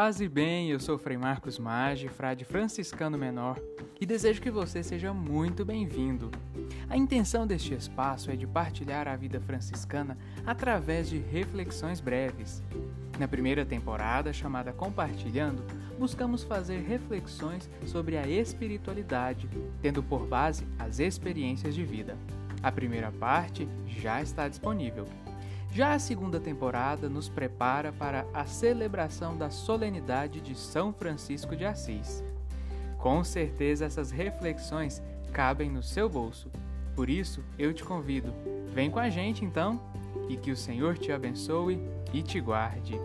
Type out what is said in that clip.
Paz e bem, eu sou Frei Marcos Maggi, frade franciscano menor, e desejo que você seja muito bem-vindo. A intenção deste espaço é de partilhar a vida franciscana através de reflexões breves. Na primeira temporada, chamada Compartilhando, buscamos fazer reflexões sobre a espiritualidade, tendo por base as experiências de vida. A primeira parte já está disponível. Já a segunda temporada nos prepara para a celebração da solenidade de São Francisco de Assis. Com certeza essas reflexões cabem no seu bolso. Por isso, eu te convido, vem com a gente então, e que o Senhor te abençoe e te guarde.